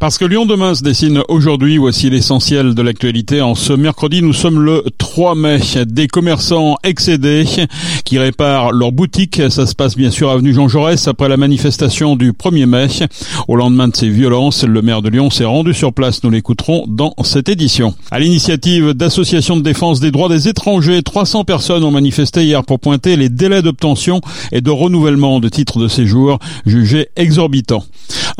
Parce que Lyon demain se dessine aujourd'hui, voici l'essentiel de l'actualité. En ce mercredi, nous sommes le 3 mai. Des commerçants excédés qui réparent leur boutique. Ça se passe bien sûr avenue Jean Jaurès après la manifestation du 1er mai. Au lendemain de ces violences, le maire de Lyon s'est rendu sur place. Nous l'écouterons dans cette édition. À l'initiative d'associations de défense des droits des étrangers, 300 personnes ont manifesté hier pour pointer les délais d'obtention et de renouvellement de titres de séjour jugés exorbitants.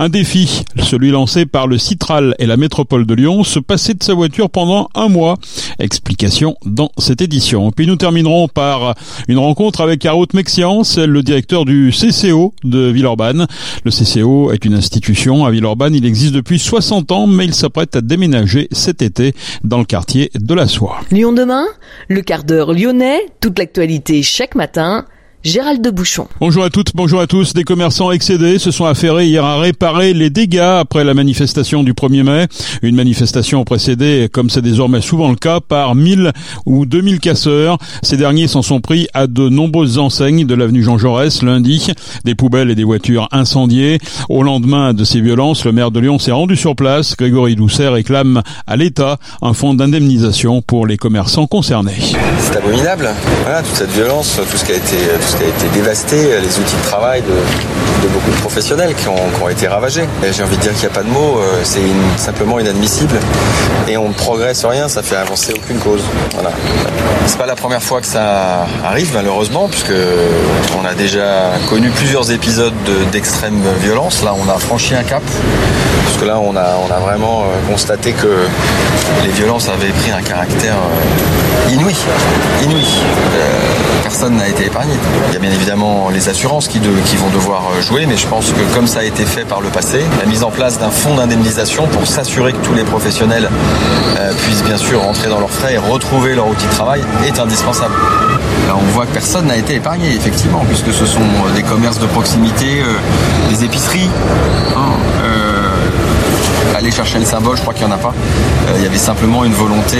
Un défi, celui lancé par le Citral et la métropole de Lyon, se passer de sa voiture pendant un mois. Explication dans cette édition. Puis nous terminerons par une rencontre avec Harout Mexiance, le directeur du CCO de Villeurbanne. Le CCO est une institution à Villeurbanne. Il existe depuis 60 ans, mais il s'apprête à déménager cet été dans le quartier de la Soie. Lyon demain, le quart d'heure lyonnais, toute l'actualité chaque matin. Gérald de Bouchon. Bonjour à toutes, bonjour à tous. Des commerçants excédés se sont affairés hier à réparer les dégâts après la manifestation du 1er mai. Une manifestation précédée, comme c'est désormais souvent le cas, par 1000 ou 2000 casseurs. Ces derniers s'en sont pris à de nombreuses enseignes de l'avenue Jean Jaurès lundi. Des poubelles et des voitures incendiées. Au lendemain de ces violences, le maire de Lyon s'est rendu sur place. Grégory Doucet réclame à l'État un fonds d'indemnisation pour les commerçants concernés. C'est abominable. Voilà, toute cette violence, tout ce qui a été qui a été dévasté, les outils de travail de, beaucoup de professionnels qui ont, été ravagés. J'ai envie de dire qu'il n'y a pas de mots, euh, c'est simplement inadmissible. Et on ne progresse rien, ça fait avancer aucune cause. Voilà. C'est pas la première fois que ça arrive malheureusement, puisque on a déjà connu plusieurs épisodes d'extrême violence. Là, on a franchi un cap, puisque là, on a, on a vraiment euh, constaté que les violences avaient pris un caractère euh, inouï. Inouï. Personne n'a été épargné. Il y a bien évidemment les assurances qui, vont devoir euh, jouer, mais je pense que comme ça a été fait par le passé, la mise en place d'un fonds d'indemnisation pour s'assurer que tous les professionnels euh, puissent bien sûr rentrer dans leurs frais et retrouver leur outil de travail est indispensable. Là, on voit que personne n'a été épargné, effectivement, puisque ce sont euh, des commerces de proximité, des épiceries. Hein, aller chercher le symbole, je crois qu'il n'y en a pas. il y avait simplement une volonté,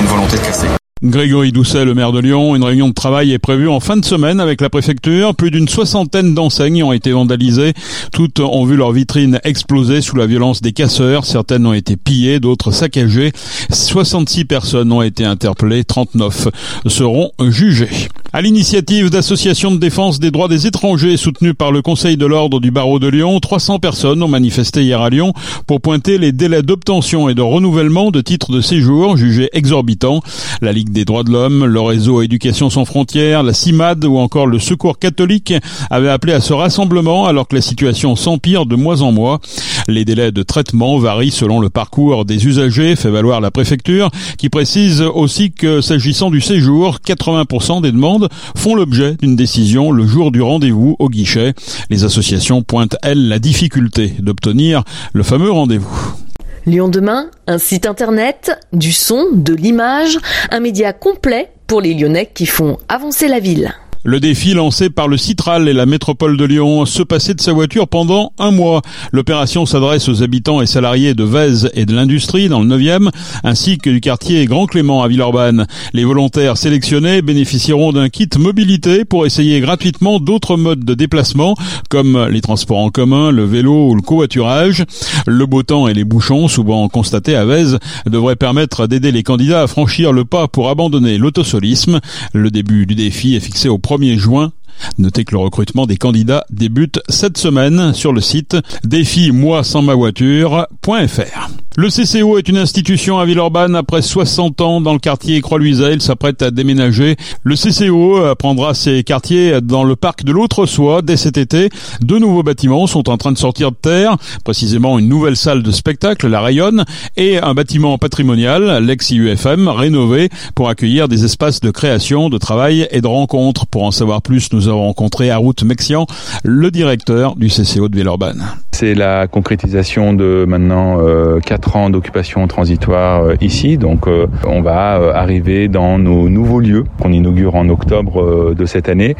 une volonté de casser. Grégory Doucet, le maire de Lyon, une réunion de travail est prévue en fin de semaine avec la préfecture. Plus d'une soixantaine d'enseignes ont été vandalisées. Toutes ont vu leurs vitrines exploser sous la violence des casseurs. Certaines ont été pillées, d'autres saccagées. 66 personnes ont été interpellées, 39 seront jugées. À l'initiative d'associations de défense des droits des étrangers soutenues par le Conseil de l'ordre du barreau de Lyon, 300 personnes ont manifesté hier à Lyon pour pointer les délais d'obtention et de renouvellement de titres de séjour jugés exorbitants. La Ligue des droits de l'homme, le réseau Éducation sans frontières, la CIMAD ou encore le Secours catholique avaient appelé à ce rassemblement alors que la situation s'empire de mois en mois. Les délais de traitement varient selon le parcours des usagers, fait valoir la préfecture, qui précise aussi que s'agissant du séjour, 80% des demandes font l'objet d'une décision le jour du rendez-vous au guichet. Les associations pointent, elles, la difficulté d'obtenir le fameux rendez-vous. Lyon demain, un site internet, du son, de l'image, un média complet pour les Lyonnais qui font avancer la ville. Le défi lancé par le Citral et la métropole de Lyon, se passer de sa voiture pendant un mois. L'opération s'adresse aux habitants et salariés de Vèze et de l'industrie dans le 9e, ainsi que du quartier Grand Clément à Villeurbanne. Les volontaires sélectionnés bénéficieront d'un kit mobilité pour essayer gratuitement d'autres modes de déplacement, comme les transports en commun, le vélo ou le covoiturage. Le beau temps et les bouchons, souvent constatés à Vèze, devraient permettre d'aider les candidats à franchir le pas pour abandonner l'autosolisme. Le début du défi est fixé au 1er juin Notez que le recrutement des candidats débute cette semaine sur le site défi moi sans ma voiture.fr. Le CCO est une institution à Villeurbanne après 60 ans dans le quartier Croix-Luisa. Il s'apprête à déménager. Le CCO prendra ses quartiers dans le parc de l'Autre-Soie dès cet été. Deux nouveaux bâtiments sont en train de sortir de terre, précisément une nouvelle salle de spectacle, la Rayonne, et un bâtiment patrimonial, l'ex-IUFM, rénové pour accueillir des espaces de création, de travail et de rencontres. Pour en savoir plus, nous avons rencontré Harout Mexian, le directeur du CCO de Villeurbanne. C'est la concrétisation de maintenant euh, 4 ans d'occupation transitoire euh, ici. Donc euh, on va euh, arriver dans nos nouveaux lieux qu'on inaugure en octobre de cette année.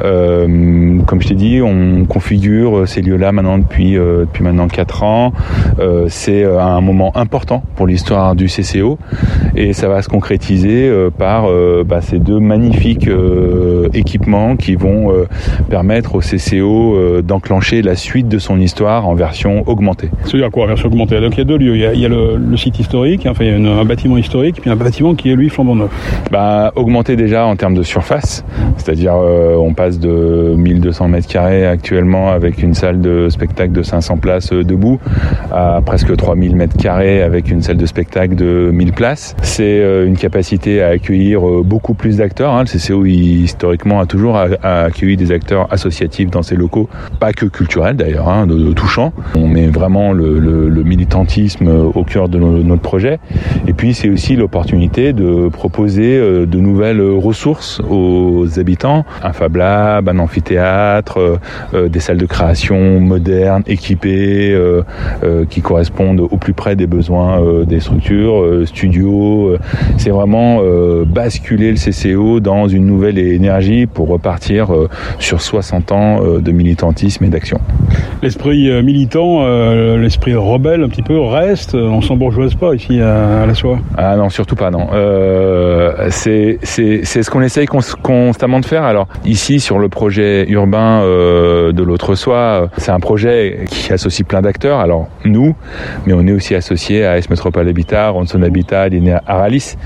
comme je t'ai dit, on configure ces lieux-là maintenant depuis, depuis maintenant 4 ans. C'est un moment important pour l'histoire du CCO et ça va se concrétiser par bah, ces deux magnifiques équipements qui vont permettre au CCO d'enclencher la suite de son histoire en version augmentée. C'est-à-dire quoi, version augmentée? Donc il y a deux lieux. Il y a, il y a le, le, site historique, enfin il y a un bâtiment historique, puis un bâtiment qui est lui flambant neuf. Bah, augmenté déjà en termes de surface, c'est-à-dire euh, on passe de 1200 mètres carrés actuellement avec une salle de spectacle de 500 places euh, debout à presque 3000 mètres carrés avec une salle de spectacle de 1000 places. C'est euh, une capacité à accueillir euh, beaucoup plus d'acteurs. Hein. Le CCO historiquement a toujours a accueilli des acteurs associatifs dans ses locaux, pas que culturels d'ailleurs, hein, de, de, tout champ. On met vraiment le, militantisme au cœur de notre projet. Et puis c'est aussi l'opportunité de proposer euh, de nouvelles ressources aux habitants, un Fab Lab, un amphithéâtre, euh, des salles de création modernes, équipées, euh, qui correspondent au plus près des besoins des structures, studios. C'est vraiment basculer le CCO dans une nouvelle énergie pour repartir sur 60 ans de militantisme et d'action. L'esprit militant, l'esprit rebelle un petit peu reste, on s'embourgeoise pas ici à, la soie. Ah non, surtout pas, non. Euh, c'est ce qu'on essaye cons constamment de faire. Alors ici, sur le projet urbain euh, de l'autre soie, c'est un projet qui associe plein d'acteurs. Alors nous, mais on est aussi associé à S Métropole Habitat, Ronson Habitat, Linéa Aralis.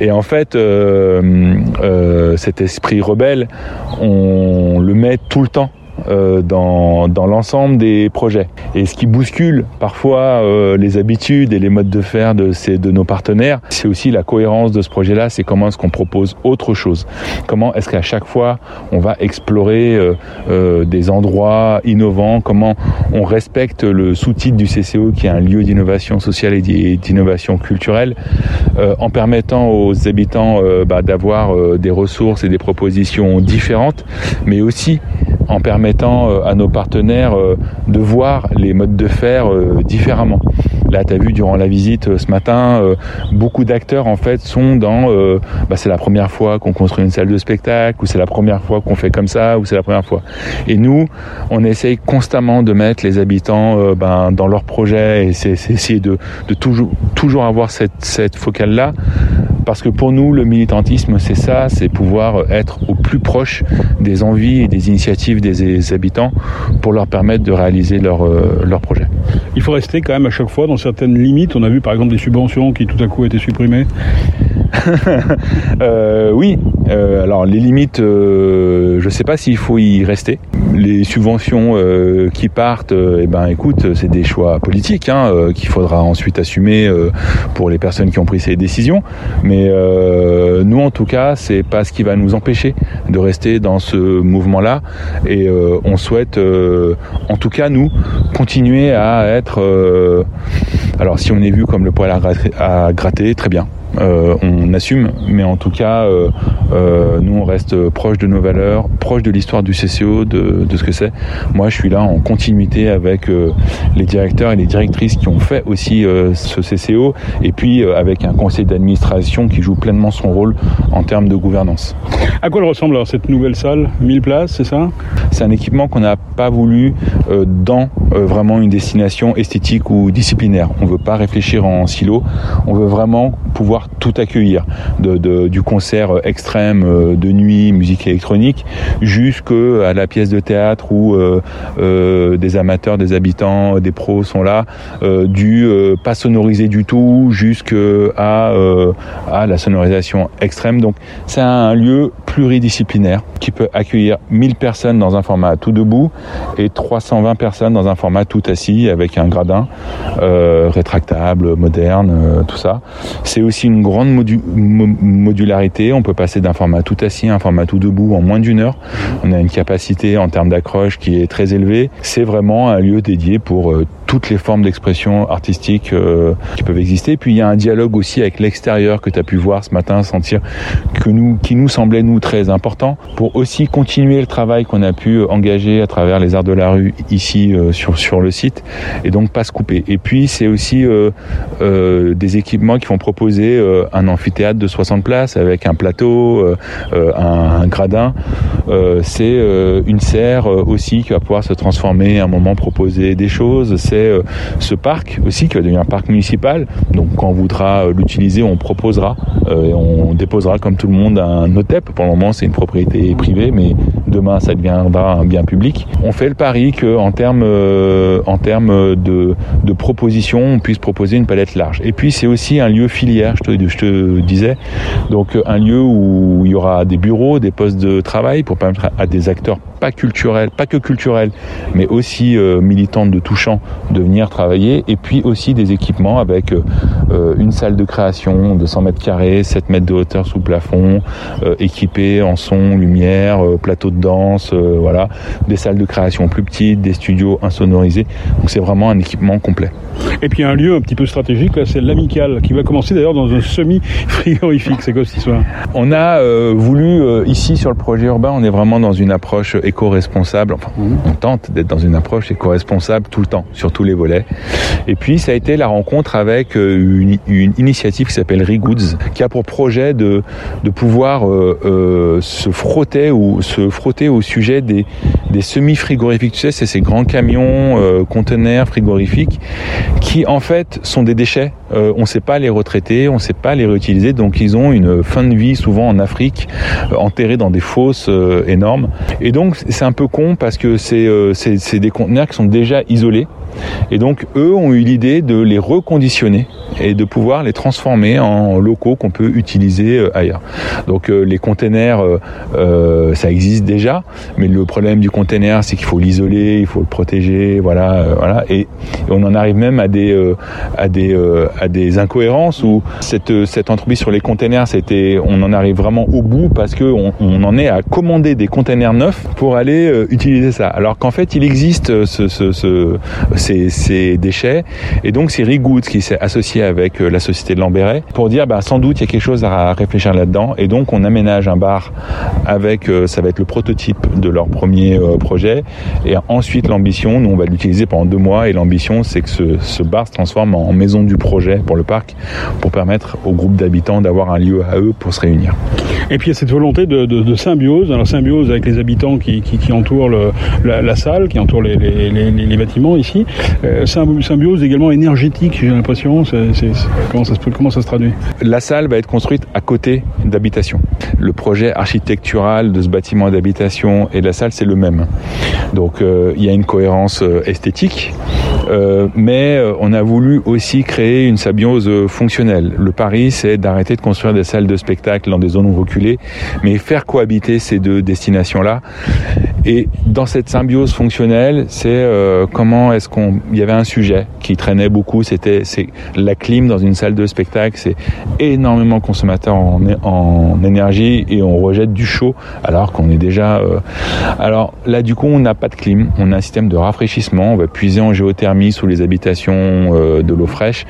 Et en fait, euh, euh, cet esprit rebelle, on le met tout le temps euh, dans, l'ensemble des projets. Et ce qui bouscule parfois euh, les habitudes et les modes de faire de, de nos partenaires, c'est aussi la cohérence de ce projet-là, c'est comment est-ce qu'on propose autre chose. Comment est-ce qu'à chaque fois on va explorer euh, des endroits innovants, comment on respecte le sous-titre du CCO qui est un lieu d'innovation sociale et d'innovation culturelle, en permettant aux habitants bah, d'avoir des ressources et des propositions différentes, mais aussi en permettant euh, à nos partenaires euh, de voir les modes de faire euh, différemment. Là, tu as vu durant la visite ce matin, beaucoup d'acteurs en fait sont dans bah, c'est la première fois qu'on construit une salle de spectacle, ou c'est la première fois qu'on fait comme ça, ou c'est la première fois. Et nous, on essaye constamment de mettre les habitants ben, dans leurs projets et c'est essayer de, toujours, avoir cette, cette focale-là parce que pour nous, le militantisme, c'est ça, c'est pouvoir être au plus proche des envies et des initiatives des habitants pour leur permettre de réaliser leur, euh, leur projet. Il faut rester quand même à chaque fois dans certaines limites. On a vu par exemple des subventions qui tout à coup étaient supprimées. euh, oui, euh, alors les limites, euh, je ne sais pas s'il faut y rester. Les subventions qui partent, eh ben écoute, c'est des choix politiques hein, qu'il faudra ensuite assumer pour les personnes qui ont pris ces décisions. Mais nous, en tout cas, c'est pas ce qui va nous empêcher de rester dans ce mouvement-là. Et on souhaite, en tout cas, nous, continuer à être. alors, si on est vu comme le poil à gratter, très bien euh, on assume, mais en tout cas, euh, euh, nous on reste proche de nos valeurs, proche de l'histoire du CCO, de, de ce que c'est. Moi, je suis là en continuité avec euh, les directeurs et les directrices qui ont fait aussi euh, ce CCO, et puis euh, avec un conseil d'administration qui joue pleinement son rôle en termes de gouvernance. À quoi elle ressemble alors cette nouvelle salle? 1000 places, c'est ça? C'est un équipement qu'on n'a pas voulu dans vraiment une destination esthétique ou disciplinaire. On veut pas réfléchir en silo, on veut vraiment pouvoir tout accueillir, de, du concert extrême de nuit, musique électronique, jusqu'à la pièce de théâtre où euh, euh, des amateurs, des habitants, des pros sont là, euh, du euh, pas sonorisé du tout jusqu'à euh, à la sonorisation extrême. Donc c'est un lieu pluridisciplinaire qui peut accueillir 1000 personnes dans un format tout debout et 320 personnes dans un format tout assis avec un gradin rétractable, moderne, tout ça. C'est aussi une une grande modularité. On peut passer d'un format tout assis à un format tout debout en moins d'une heure. On a une capacité en termes d'accroche qui est très élevée. C'est vraiment un lieu dédié pour euh, toutes les formes d'expression artistique euh, qui peuvent exister. Puis il y a un dialogue aussi avec l'extérieur que tu as pu voir ce matin, sentir que nous, qui nous semblait nous très important pour aussi continuer le travail qu'on a pu engager à travers les arts de la rue ici euh, sur sur le site et donc pas se couper. Et puis c'est aussi euh, euh, des équipements qui vont proposer euh, un amphithéâtre de 60 places avec un plateau, euh, un, un, gradin. c'est une serre aussi qui va pouvoir se transformer à un moment proposer des choses. C'est euh, ce parc aussi qui va devenir un parc municipal. Donc quand on voudra l'utiliser, on proposera euh, et on déposera comme tout le monde un OTEP. Pour le moment, c'est une propriété privée, mais demain, ça deviendra un bien public. On fait le pari que en termes euh, en termes de, de propositions, on puisse proposer une palette large. Et puis c'est aussi un lieu filière, je je te disais, donc un lieu où il y aura des bureaux, des postes de travail pour permettre à des acteurs pas culturels, pas que culturels, mais aussi euh, militantes de touchant de venir travailler, et puis aussi des équipements avec euh, une salle de création de 100 mètres carrés, 7 mètres de hauteur sous plafond, euh, équipée en son, lumière, euh, plateau de danse, euh, voilà, des salles de création plus petites, des studios insonorisés. Donc c'est vraiment un équipement complet. Et puis un lieu un petit peu stratégique, c'est l'Amical, qui va commencer d'ailleurs dans un semi-frigorifique. C'est quoi cette histoire On a voulu, ici sur le projet urbain, on est vraiment dans une approche éco-responsable. Enfin, mmh. on tente d'être dans une approche éco-responsable tout le temps, sur tous les volets. Et puis ça a été la rencontre avec une, une initiative qui s'appelle Regoods, qui a pour projet de, de pouvoir euh, euh, se frotter ou se frotter au sujet des, des semi-frigorifiques. Tu sais, c'est ces grands camions, euh, conteneurs frigorifiques, qui en fait sont des déchets. Euh, on ne sait pas les retraiter, on ne sait pas les réutiliser, donc ils ont une fin de vie souvent en Afrique, euh, enterrés dans des fosses euh, énormes. Et donc c'est un peu con parce que c'est c'est des conteneurs qui sont déjà isolés. Et donc eux ont eu l'idée de les reconditionner et de pouvoir les transformer en locaux qu'on peut utiliser euh, ailleurs. Donc euh, les containers, euh, ça existe déjà, mais le problème du container, c'est qu'il faut l'isoler, il faut le protéger, voilà, voilà. Et, on en arrive même à des à des à des incohérences où cette cette entreprise sur les containers, c'était, on en arrive vraiment au bout parce que on, en est à commander des containers neufs pour aller utiliser ça. Alors qu'en fait, il existe ce, ce ces, déchets. Et donc c'est Rigoods qui s'est associé avec la société de Lamberet pour dire bah, sans doute il y a quelque chose à réfléchir là-dedans. Et donc on aménage un bar avec euh, ça va être le prototype de leur premier euh, projet. Et ensuite l'ambition nous on va l'utiliser pendant deux mois. Et l'ambition c'est que ce, bar se transforme en maison du projet pour le parc pour permettre au groupe d'habitants d'avoir un lieu à eux pour se réunir. Et puis il y a cette volonté de, de, de symbiose, alors symbiose avec les habitants qui, entourent la, salle, qui entourent les bâtiments ici. Euh, symbiose également énergétique, j'ai l'impression. Comment, ça, se traduit La salle va être construite à côté d'habitation. Le projet architectural de ce bâtiment d'habitation et de la salle, c'est le même. Donc euh, il y a une cohérence euh, esthétique. Mais on a voulu aussi créer une symbiose fonctionnelle. Le pari, c'est d'arrêter de construire des salles de spectacle dans des zones reculées, mais faire cohabiter ces deux destinations-là. Et dans cette symbiose fonctionnelle, c'est comment est-ce qu'on... Il y avait un sujet qui traînait beaucoup, c'était la clim dans une salle de spectacle, c'est énormément consommateur en, en énergie et on rejette du chaud alors qu'on est déjà... Euh... Alors là, du coup, on n'a pas de clim, on a un système de rafraîchissement, on va puiser en géothermie sous les habitations euh, de l'eau fraîche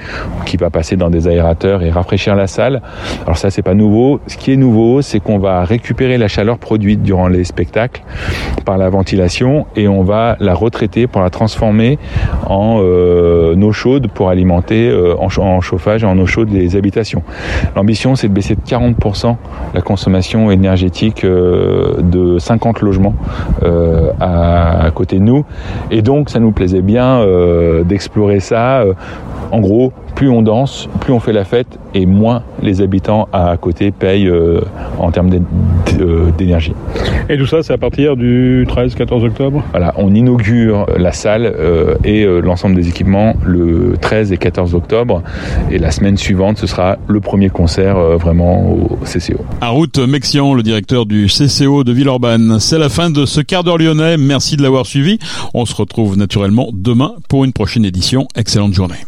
qui va passer dans des aérateurs et rafraîchir la salle. Alors ça c'est pas nouveau. Ce qui est nouveau, c'est qu'on va récupérer la chaleur produite durant les spectacles par la ventilation et on va la retraiter pour la transformer en euh, eau chaude pour alimenter euh, en, chauffage et en eau chaude les habitations. L'ambition c'est de baisser de 40% la consommation énergétique euh, de 50 logements à, côté de nous et donc ça nous plaisait bien d'explorer ça. Euh, en gros, plus on danse, plus on fait la fête et moins les habitants à côté payent euh, en termes d'énergie. Et tout ça, c'est à partir du 13-14 octobre? Voilà, on inaugure la salle euh, et euh, l'ensemble des équipements le 13 et 14 octobre. Et la semaine suivante, ce sera le premier concert euh, vraiment au CCO. À route Mexian, le directeur du CCO de Villeurbanne. C'est la fin de ce quart d'heure lyonnais. Merci de l'avoir suivi. On se retrouve naturellement demain pour une prochaine édition. Excellente journée.